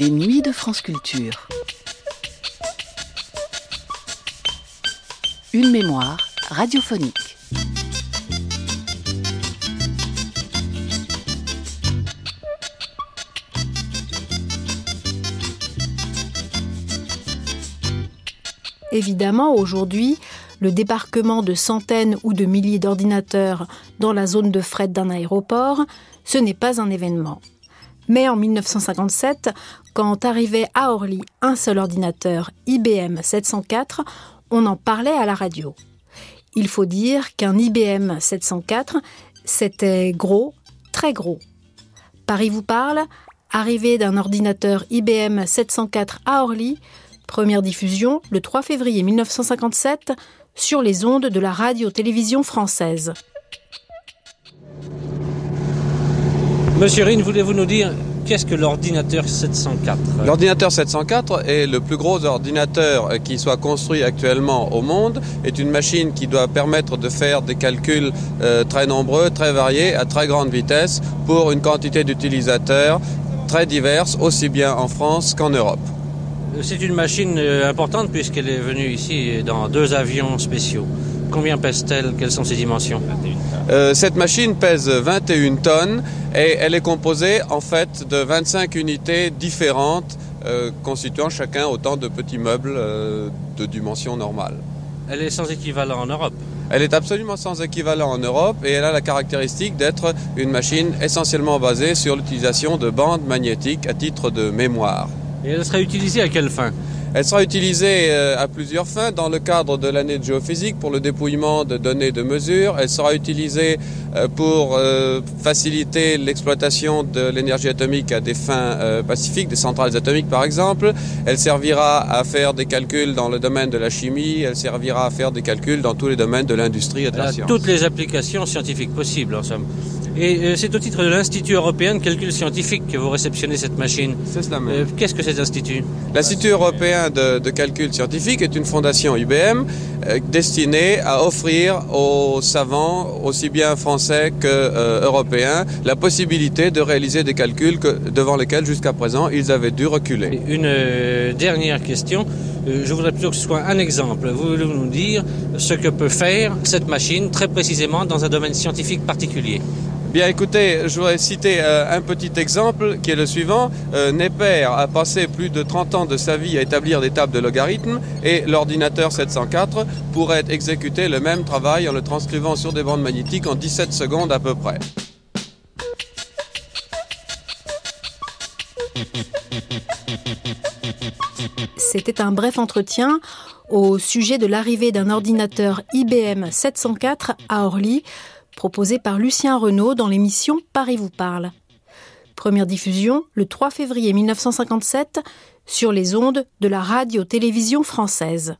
Les nuits de France Culture. Une mémoire radiophonique. Évidemment, aujourd'hui, le débarquement de centaines ou de milliers d'ordinateurs dans la zone de fret d'un aéroport, ce n'est pas un événement. Mais en 1957, quand arrivait à Orly un seul ordinateur IBM 704, on en parlait à la radio. Il faut dire qu'un IBM 704, c'était gros, très gros. Paris vous parle, arrivée d'un ordinateur IBM 704 à Orly, première diffusion le 3 février 1957 sur les ondes de la radio-télévision française. Monsieur Rine, voulez-vous nous dire qu'est-ce que l'ordinateur 704 L'ordinateur 704 est le plus gros ordinateur qui soit construit actuellement au monde, est une machine qui doit permettre de faire des calculs euh, très nombreux, très variés, à très grande vitesse, pour une quantité d'utilisateurs très diverses, aussi bien en France qu'en Europe. C'est une machine euh, importante puisqu'elle est venue ici dans deux avions spéciaux. Combien pèse-t-elle? Quelles sont ses dimensions? Euh, Cette machine pèse 21 tonnes et elle est composée en fait de 25 unités différentes euh, constituant chacun autant de petits meubles euh, de dimension normale. Elle est sans équivalent en Europe Elle est absolument sans équivalent en Europe et elle a la caractéristique d'être une machine essentiellement basée sur l'utilisation de bandes magnétiques à titre de mémoire. Et elle sera utilisée à quelle fin? Elle sera utilisée euh, à plusieurs fins dans le cadre de l'année de géophysique pour le dépouillement de données de mesure. Elle sera utilisée euh, pour euh, faciliter l'exploitation de l'énergie atomique à des fins pacifiques, des centrales atomiques par exemple. Elle servira à faire des calculs dans le domaine de la chimie. Elle servira à faire des calculs dans tous les domaines de l'industrie et de la science. Toutes les applications scientifiques possibles en somme. Et euh, c'est au titre de l'Institut européen de calcul scientifique que vous réceptionnez cette machine. C'est cela même. Qu'est-ce que cet institut L'Institut européen de, de, calcul scientifique est une fondation IBM euh, destinée à offrir aux savants, aussi bien français que euh, européens, la possibilité de réaliser des calculs que, devant lesquels jusqu'à présent ils avaient dû reculer. Une euh, dernière question. Je voudrais plutôt que ce soit un exemple. Vous voulez nous dire ce que peut faire cette machine très précisément dans un domaine scientifique particulier? Bien écoutez, je voudrais citer euh, un petit exemple qui est le suivant. Euh, Neper a passé plus de 30 ans de sa vie à établir des tables de logarithmes et l'ordinateur 704 pourrait exécuter le même travail en le transcrivant sur des bandes magnétiques en 17 secondes à peu près. C'était un bref entretien au sujet de l'arrivée d'un ordinateur IBM 704 à Orly proposé par Lucien Renaud dans l'émission Paris vous parle. Première diffusion le 3 février 1957 sur les ondes de la radio-télévision française.